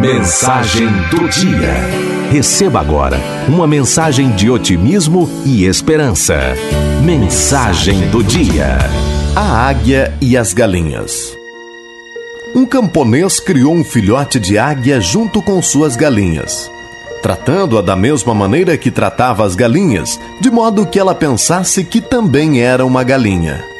Mensagem do dia. Receba agora uma mensagem de otimismo e esperança. Mensagem do dia. A águia e as galinhas. Um camponês criou um filhote de águia junto com suas galinhas, tratando-a da mesma maneira que tratava as galinhas, de modo que ela pensasse que também era uma galinha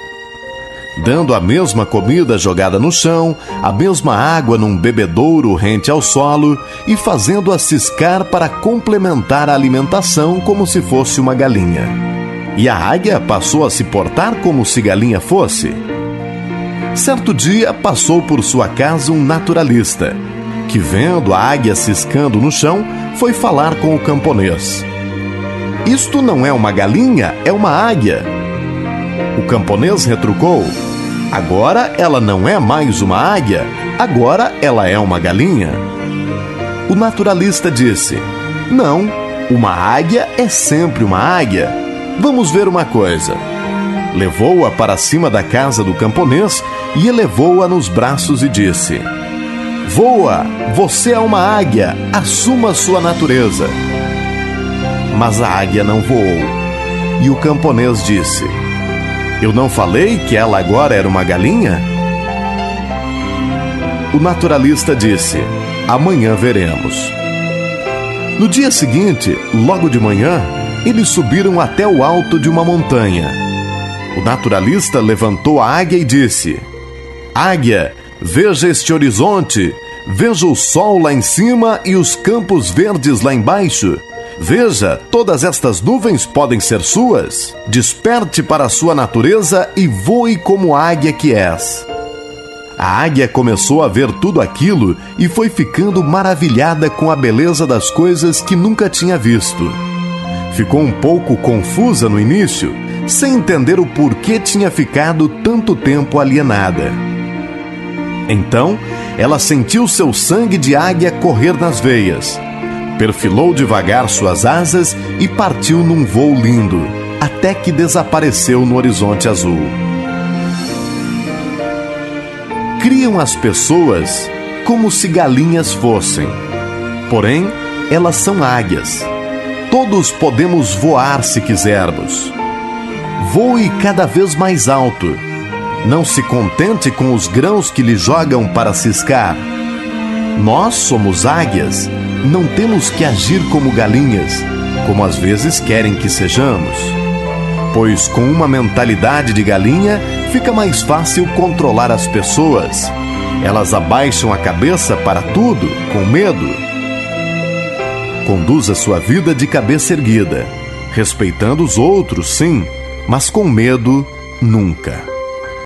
dando a mesma comida jogada no chão, a mesma água num bebedouro rente ao solo e fazendo-a ciscar para complementar a alimentação como se fosse uma galinha. E a águia passou a se portar como se galinha fosse. Certo dia passou por sua casa um naturalista, que vendo a águia ciscando no chão, foi falar com o camponês. Isto não é uma galinha, é uma águia. O camponês retrucou: Agora ela não é mais uma águia, agora ela é uma galinha. O naturalista disse: Não, uma águia é sempre uma águia. Vamos ver uma coisa. Levou-a para cima da casa do camponês e elevou-a nos braços e disse: Voa, você é uma águia, assuma sua natureza. Mas a águia não voou. E o camponês disse: eu não falei que ela agora era uma galinha? O naturalista disse: Amanhã veremos. No dia seguinte, logo de manhã, eles subiram até o alto de uma montanha. O naturalista levantou a águia e disse: Águia, veja este horizonte, veja o sol lá em cima e os campos verdes lá embaixo. Veja, todas estas nuvens podem ser suas. Desperte para a sua natureza e voe como águia que és. A águia começou a ver tudo aquilo e foi ficando maravilhada com a beleza das coisas que nunca tinha visto. Ficou um pouco confusa no início, sem entender o porquê tinha ficado tanto tempo alienada. Então, ela sentiu seu sangue de águia correr nas veias perfilou devagar suas asas e partiu num voo lindo, até que desapareceu no horizonte azul. Criam as pessoas como se galinhas fossem, porém, elas são águias. Todos podemos voar se quisermos. Voe cada vez mais alto. Não se contente com os grãos que lhe jogam para ciscar. Nós somos águias não temos que agir como galinhas, como às vezes querem que sejamos. Pois com uma mentalidade de galinha fica mais fácil controlar as pessoas. Elas abaixam a cabeça para tudo, com medo. Conduza sua vida de cabeça erguida, respeitando os outros, sim, mas com medo, nunca.